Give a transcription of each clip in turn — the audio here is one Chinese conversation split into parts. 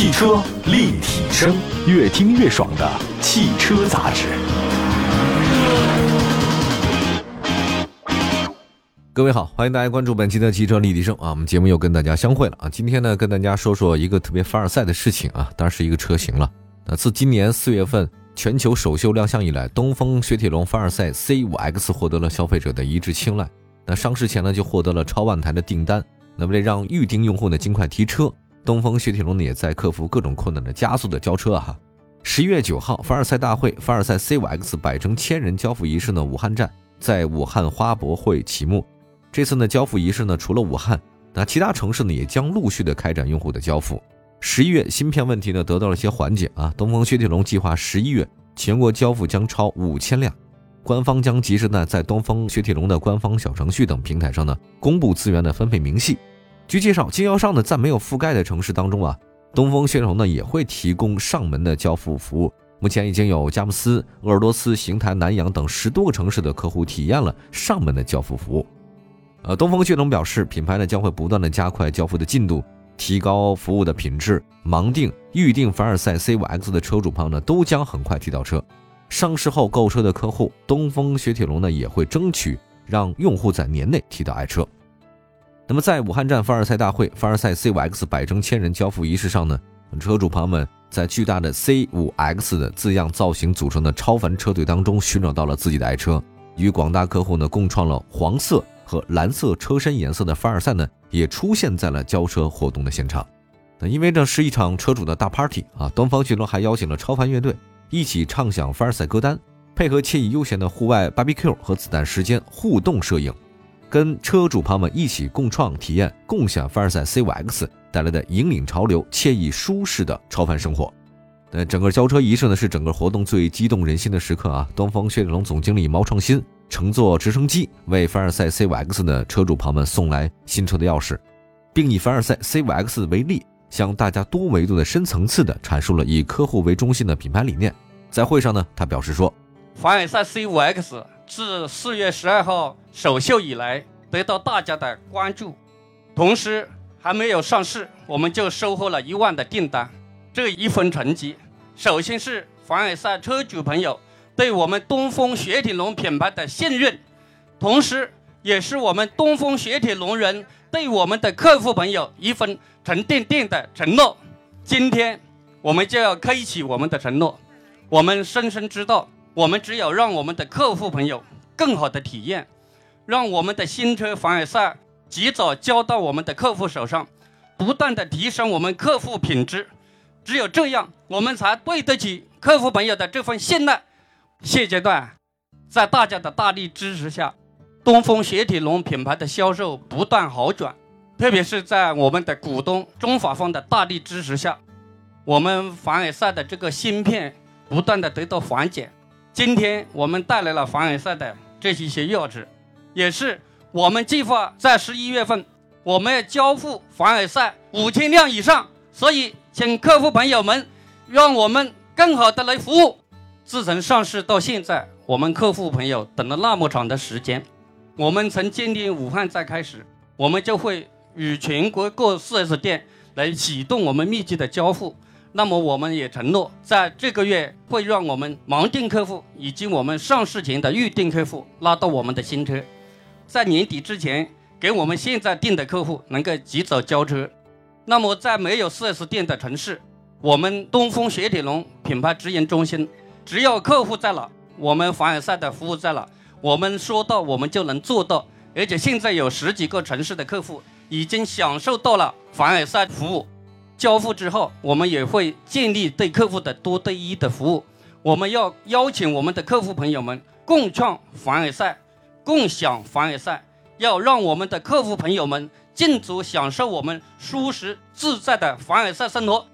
汽车立体声，越听越爽的汽车杂志。各位好，欢迎大家关注本期的汽车立体声啊！我们节目又跟大家相会了啊！今天呢，跟大家说说一个特别凡尔赛的事情啊，当然是一个车型了。那自今年四月份全球首秀亮相以来，东风雪铁龙凡尔赛 C5X 获得了消费者的一致青睐。那上市前呢，就获得了超万台的订单。那为了让预定用户呢尽快提车，东风雪铁龙呢也在克服各种困难的加速的交车哈。十一月九号，凡尔赛大会凡尔赛 C5X 百城千人交付仪式呢，武汉站在武汉花博会启幕。这次呢，交付仪式呢，除了武汉，那其他城市呢也将陆续的开展用户的交付。十一月芯片问题呢得到了一些缓解啊，东风雪铁龙计划十一月全国交付将超五千辆，官方将及时呢在东风雪铁龙的官方小程序等平台上呢公布资源的分配明细。据介绍，经销商呢在没有覆盖的城市当中啊，东风雪铁龙呢也会提供上门的交付服务。目前已经有佳木斯、鄂尔多斯、邢台、南阳等十多个城市的客户体验了上门的交付服务。呃，东风雪铁龙表示，品牌呢将会不断的加快交付的进度，提高服务的品质。盲定、预定凡尔赛 C5X 的车主朋友呢，都将很快提到车。上市后购车的客户，东风雪铁龙呢也会争取让用户在年内提到爱车。那么，在武汉站凡尔赛大会凡尔赛 C5X 百征千人交付仪式上呢，车主朋友们在巨大的 C5X 的字样造型组成的超凡车队当中寻找到了自己的爱车，与广大客户呢共创了黄色。和蓝色车身颜色的凡尔赛呢，也出现在了交车活动的现场。那因为这是一场车主的大 party 啊，东方雪铁龙还邀请了超凡乐队一起唱响凡尔赛歌单，配合惬意悠闲的户外 barbecue 和子弹时间互动摄影，跟车主朋友们一起共创体验，共享凡尔赛 C5X 带来的引领潮流、惬意舒适的超凡生活。那整个交车仪式呢，是整个活动最激动人心的时刻啊！东方雪铁龙总经理毛创新。乘坐直升机为凡尔赛 C5X 的车主朋友们送来新车的钥匙，并以凡尔赛 C5X 为例，向大家多维度的深层次的阐述了以客户为中心的品牌理念。在会上呢，他表示说，凡尔赛 C5X 自四月十二号首秀以来得到大家的关注，同时还没有上市，我们就收获了一万的订单。这一份成绩，首先是凡尔赛车主朋友。对我们东风雪铁龙品牌的信任，同时也是我们东风雪铁龙人对我们的客户朋友一份沉甸甸的承诺。今天我们就要开启我们的承诺。我们深深知道，我们只有让我们的客户朋友更好的体验，让我们的新车凡尔赛及早交到我们的客户手上，不断的提升我们客户品质。只有这样，我们才对得起客户朋友的这份信赖。现阶段，在大家的大力支持下，东风雪铁龙品牌的销售不断好转。特别是在我们的股东中法方的大力支持下，我们凡尔赛的这个芯片不断的得到缓解。今天我们带来了凡尔赛的这一些钥匙，也是我们计划在十一月份我们要交付凡尔赛五千辆以上。所以，请客户朋友们，让我们更好的来服务。自从上市到现在，我们客户朋友等了那么长的时间。我们从今年武汉站开始，我们就会与全国各 4S 店来启动我们密集的交付。那么，我们也承诺，在这个月会让我们盲定客户以及我们上市前的预定客户拉到我们的新车，在年底之前给我们现在订的客户能够及早交车。那么，在没有 4S 店的城市，我们东风雪铁龙品牌直营中心。只要客户在了，我们凡尔赛的服务在了，我们说到我们就能做到。而且现在有十几个城市的客户已经享受到了凡尔赛服务。交付之后，我们也会建立对客户的多对一的服务。我们要邀请我们的客户朋友们共创凡尔赛，共享凡尔赛，要让我们的客户朋友们尽足享受我们舒适自在的凡尔赛生活。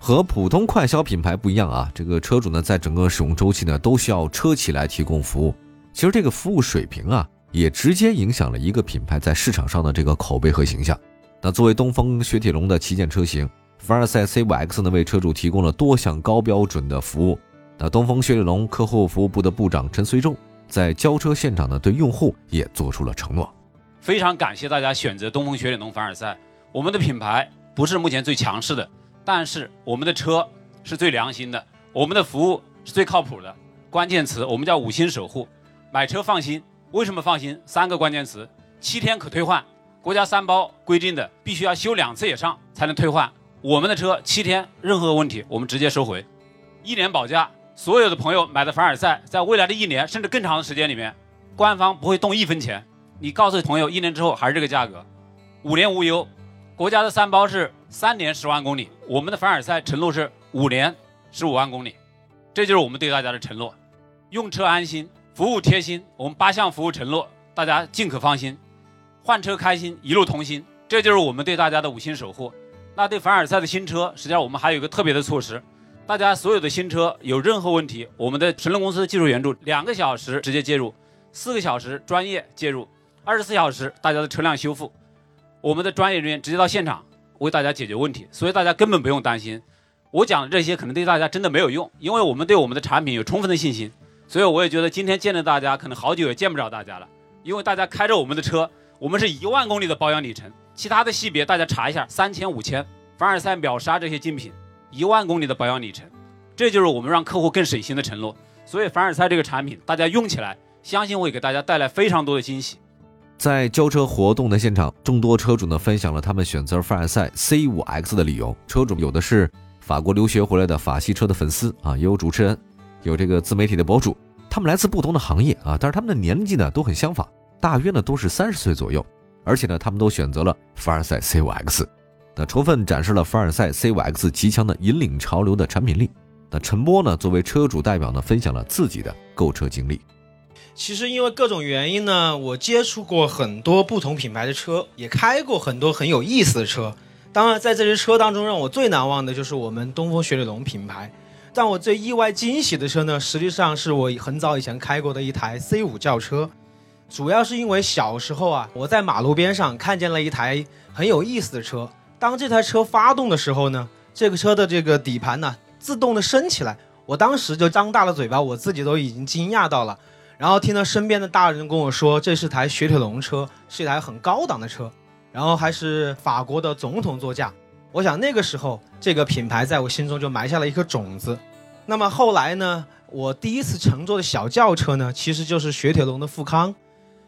和普通快消品牌不一样啊，这个车主呢，在整个使用周期呢，都需要车企来提供服务。其实这个服务水平啊，也直接影响了一个品牌在市场上的这个口碑和形象。那作为东风雪铁龙的旗舰车型，凡尔赛 C5X 呢，为车主提供了多项高标准的服务。那东风雪铁龙客户服务部的部长陈绥仲在交车现场呢，对用户也做出了承诺。非常感谢大家选择东风雪铁龙凡尔赛，我们的品牌不是目前最强势的。但是我们的车是最良心的，我们的服务是最靠谱的。关键词我们叫五星守护，买车放心。为什么放心？三个关键词：七天可退换，国家三包规定的必须要修两次以上才能退换。我们的车七天任何问题我们直接收回，一年保价。所有的朋友买的凡尔赛，在未来的一年甚至更长的时间里面，官方不会动一分钱。你告诉朋友，一年之后还是这个价格，五年无忧。国家的三包是三年十万公里，我们的凡尔赛承诺是五年十五万公里，这就是我们对大家的承诺。用车安心，服务贴心，我们八项服务承诺，大家尽可放心。换车开心，一路同心，这就是我们对大家的五星守护。那对凡尔赛的新车，实际上我们还有一个特别的措施。大家所有的新车有任何问题，我们的神龙公司的技术援助两个小时直接介入，四个小时专业介入，二十四小时大家的车辆修复，我们的专业人员直接到现场为大家解决问题，所以大家根本不用担心。我讲的这些可能对大家真的没有用，因为我们对我们的产品有充分的信心，所以我也觉得今天见到大家可能好久也见不着大家了，因为大家开着我们的车，我们是一万公里的保养里程，其他的系别大家查一下，三千五千，凡尔赛秒杀这些竞品。一万公里的保养里程，这就是我们让客户更省心的承诺。所以凡尔赛这个产品，大家用起来，相信会给大家带来非常多的惊喜。在交车活动的现场，众多车主呢分享了他们选择凡尔赛 C5X 的理由。车主有的是法国留学回来的法系车的粉丝啊，也有主持人，有这个自媒体的博主，他们来自不同的行业啊，但是他们的年纪呢都很相仿，大约呢都是三十岁左右，而且呢他们都选择了凡尔赛 C5X。那充分展示了凡尔赛 C5X 极强的引领潮流的产品力。那陈波呢，作为车主代表呢，分享了自己的购车经历。其实因为各种原因呢，我接触过很多不同品牌的车，也开过很多很有意思的车。当然，在这些车当中，让我最难忘的就是我们东风雪铁龙品牌。但我最意外惊喜的车呢，实际上是我很早以前开过的一台 C5 轿车。主要是因为小时候啊，我在马路边上看见了一台很有意思的车。当这台车发动的时候呢，这个车的这个底盘呢自动的升起来，我当时就张大了嘴巴，我自己都已经惊讶到了。然后听到身边的大人跟我说，这是台雪铁龙车，是一台很高档的车，然后还是法国的总统座驾。我想那个时候这个品牌在我心中就埋下了一颗种子。那么后来呢，我第一次乘坐的小轿车呢，其实就是雪铁龙的富康。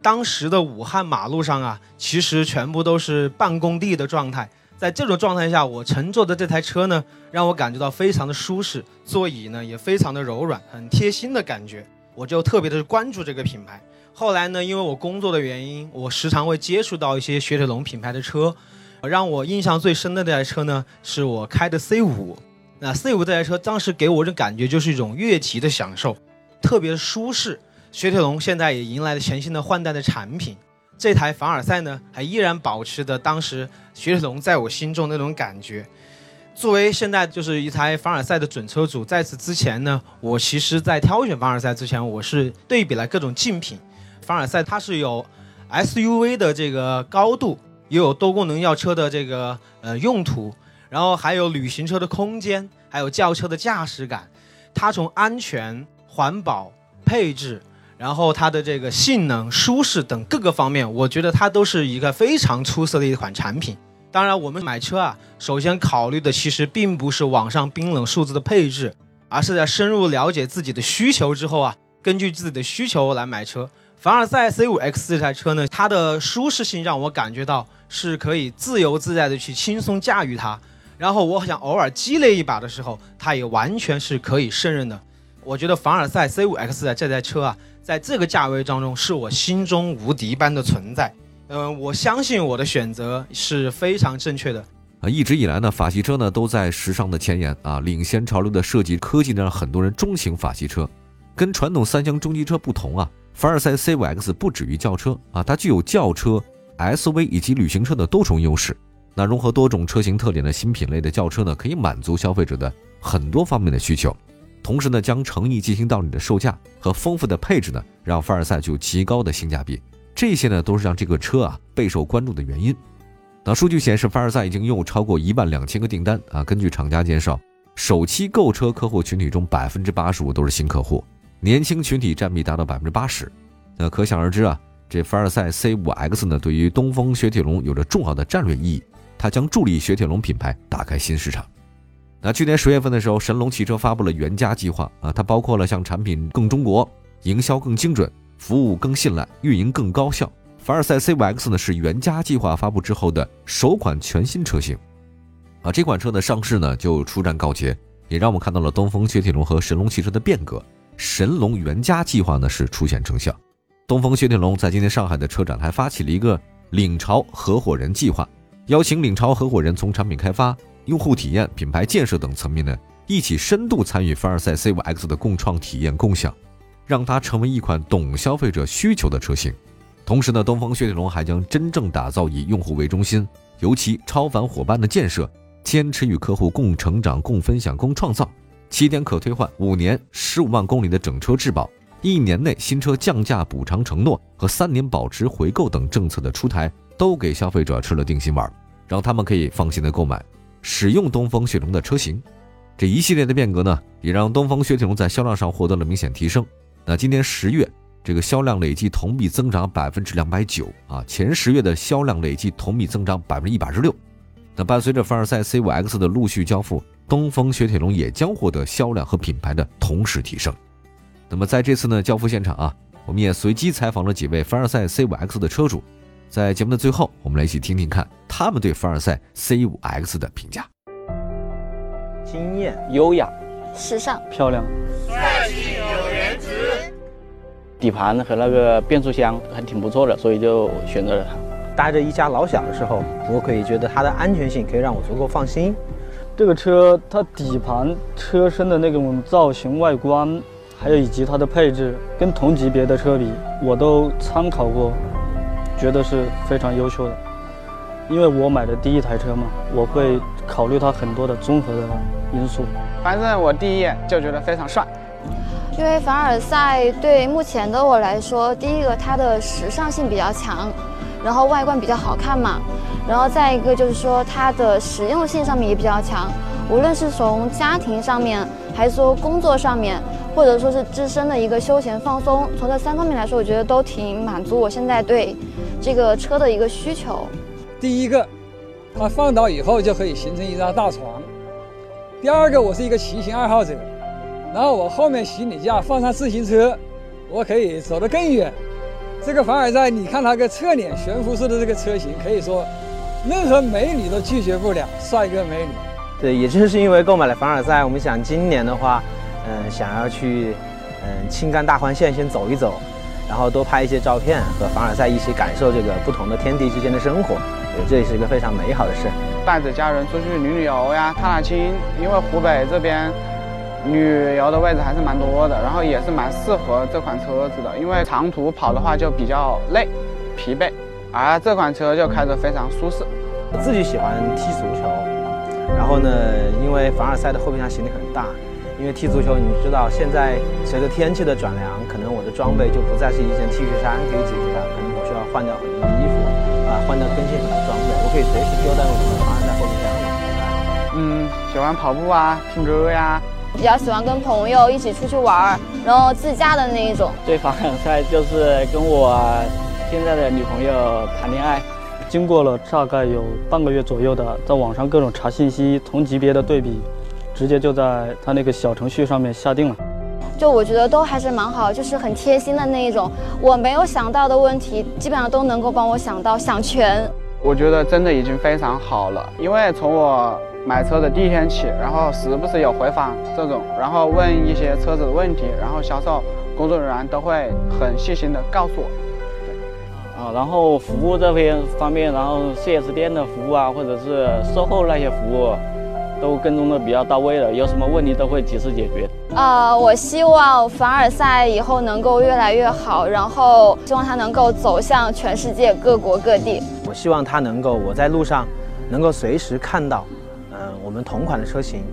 当时的武汉马路上啊，其实全部都是半工地的状态。在这种状态下，我乘坐的这台车呢，让我感觉到非常的舒适，座椅呢也非常的柔软，很贴心的感觉。我就特别的关注这个品牌。后来呢，因为我工作的原因，我时常会接触到一些雪铁龙品牌的车。让我印象最深的这台车呢，是我开的 C 五。那 C 五这台车当时给我的感觉就是一种越级的享受，特别舒适。雪铁龙现在也迎来了全新的换代的产品。这台凡尔赛呢，还依然保持着当时雪铁龙在我心中那种感觉。作为现在就是一台凡尔赛的准车主，在此之前呢，我其实在挑选凡尔赛之前，我是对比了各种竞品。凡尔赛它是有 SUV 的这个高度，也有多功能轿车的这个呃用途，然后还有旅行车的空间，还有轿车的驾驶感。它从安全、环保、配置。然后它的这个性能、舒适等各个方面，我觉得它都是一个非常出色的一款产品。当然，我们买车啊，首先考虑的其实并不是网上冰冷数字的配置，而是在深入了解自己的需求之后啊，根据自己的需求来买车。凡尔赛 C5X 这台车呢，它的舒适性让我感觉到是可以自由自在的去轻松驾驭它。然后我想偶尔激烈一把的时候，它也完全是可以胜任的。我觉得凡尔赛 C5X 的这台车啊。在这个价位当中，是我心中无敌般的存在。嗯，我相信我的选择是非常正确的。啊，一直以来呢，法系车呢都在时尚的前沿啊，领先潮流的设计科技呢，让很多人钟情法系车。跟传统三厢中级车不同啊，凡尔赛 C5X 不止于轿车啊，它具有轿车、SUV 以及旅行车的多重优势。那融合多种车型特点的新品类的轿车呢，可以满足消费者的很多方面的需求。同时呢，将诚意进行到你的售价和丰富的配置呢，让凡尔赛具有极高的性价比。这些呢，都是让这个车啊备受关注的原因。那数据显示，凡尔赛已经拥有超过一万两千个订单啊。根据厂家介绍，首期购车客户群体中百分之八十五都是新客户，年轻群体占比达到百分之八十。那可想而知啊，这凡尔赛 C5X 呢，对于东风雪铁龙有着重要的战略意义，它将助力雪铁龙品牌打开新市场。那去年十月份的时候，神龙汽车发布了原家计划啊，它包括了像产品更中国、营销更精准、服务更信赖、运营更高效。凡尔赛 C5X 呢是原家计划发布之后的首款全新车型，啊，这款车的上市呢就出战告捷，也让我们看到了东风雪铁龙和神龙汽车的变革。神龙原家计划呢是初现成效，东风雪铁龙在今天上海的车展还发起了一个领潮合伙人计划，邀请领潮合伙人从产品开发。用户体验、品牌建设等层面呢，一起深度参与凡尔赛 C5X 的共创体验共享，让它成为一款懂消费者需求的车型。同时呢，东风雪铁龙还将真正打造以用户为中心、尤其超凡伙伴的建设，坚持与客户共成长、共分享、共创造。七天可退换、五年十五万公里的整车质保、一年内新车降价补偿承诺和三年保值回购等政策的出台，都给消费者吃了定心丸，让他们可以放心的购买。使用东风雪铁龙的车型，这一系列的变革呢，也让东风雪铁龙在销量上获得了明显提升。那今年十月，这个销量累计同比增长百分之两百九啊，前十月的销量累计同比增长百分之一百十六。那伴随着凡尔赛 C5X 的陆续交付，东风雪铁龙也将获得销量和品牌的同时提升。那么在这次呢交付现场啊，我们也随机采访了几位凡尔赛 C5X 的车主。在节目的最后，我们来一起听听看他们对凡尔赛 C5X 的评价。惊艳、优雅、时尚、漂亮、帅气有颜值。底盘和那个变速箱还挺不错的，所以就选择了它。带着一家老小的时候，我可以觉得它的安全性可以让我足够放心。这个车它底盘、车身的那种造型、外观，还有以及它的配置，跟同级别的车比，我都参考过。觉得是非常优秀的，因为我买的第一台车嘛，我会考虑它很多的综合的因素。反正我第一眼就觉得非常帅，因为凡尔赛对目前的我来说，第一个它的时尚性比较强，然后外观比较好看嘛，然后再一个就是说它的实用性上面也比较强，无论是从家庭上面，还是说工作上面。或者说是自身的一个休闲放松，从这三方面来说，我觉得都挺满足我现在对这个车的一个需求。第一个，它放倒以后就可以形成一张大床；第二个，我是一个骑行爱好者，然后我后面行李架放上自行车，我可以走得更远。这个凡尔赛，你看它个侧脸悬浮式的这个车型，可以说任何美女都拒绝不了帅哥美女。对，也正是因为购买了凡尔赛，我们想今年的话。嗯，想要去嗯青甘大环线先走一走，然后多拍一些照片，和凡尔赛一起感受这个不同的天地之间的生活，这也是一个非常美好的事。带着家人出去旅旅游呀，踏踏青，因为湖北这边旅游的位置还是蛮多的，然后也是蛮适合这款车子的，因为长途跑的话就比较累、疲惫，而这款车就开着非常舒适。我自己喜欢踢足球，然后呢，因为凡尔赛的后备箱行李很大。因为踢足球，你知道现在随着天气的转凉，可能我的装备就不再是一件 T 恤衫可以解决的，可能我需要换掉很多衣服，啊，换掉更新很多装备。我可以随时丢在我的防晒后备箱里。嗯，喜欢跑步啊，听歌呀，比较喜欢跟朋友一起出去玩儿，然后自驾的那一种。对凡尔赛就是跟我现在的女朋友谈恋爱，经过了大概有半个月左右的在网上各种查信息，同级别的对比。直接就在他那个小程序上面下定了，就我觉得都还是蛮好，就是很贴心的那一种。我没有想到的问题，基本上都能够帮我想到想全。我觉得真的已经非常好了，因为从我买车的第一天起，然后时不时有回访这种，然后问一些车子的问题，然后销售工作人员都会很细心的告诉我。对，啊，然后服务这边方面，然后 4S 店的服务啊，或者是售后那些服务。都跟踪的比较到位了，有什么问题都会及时解决。呃，我希望凡尔赛以后能够越来越好，然后希望它能够走向全世界各国各地。我希望它能够，我在路上能够随时看到，嗯，我们同款的车型